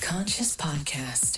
Conscious Podcast.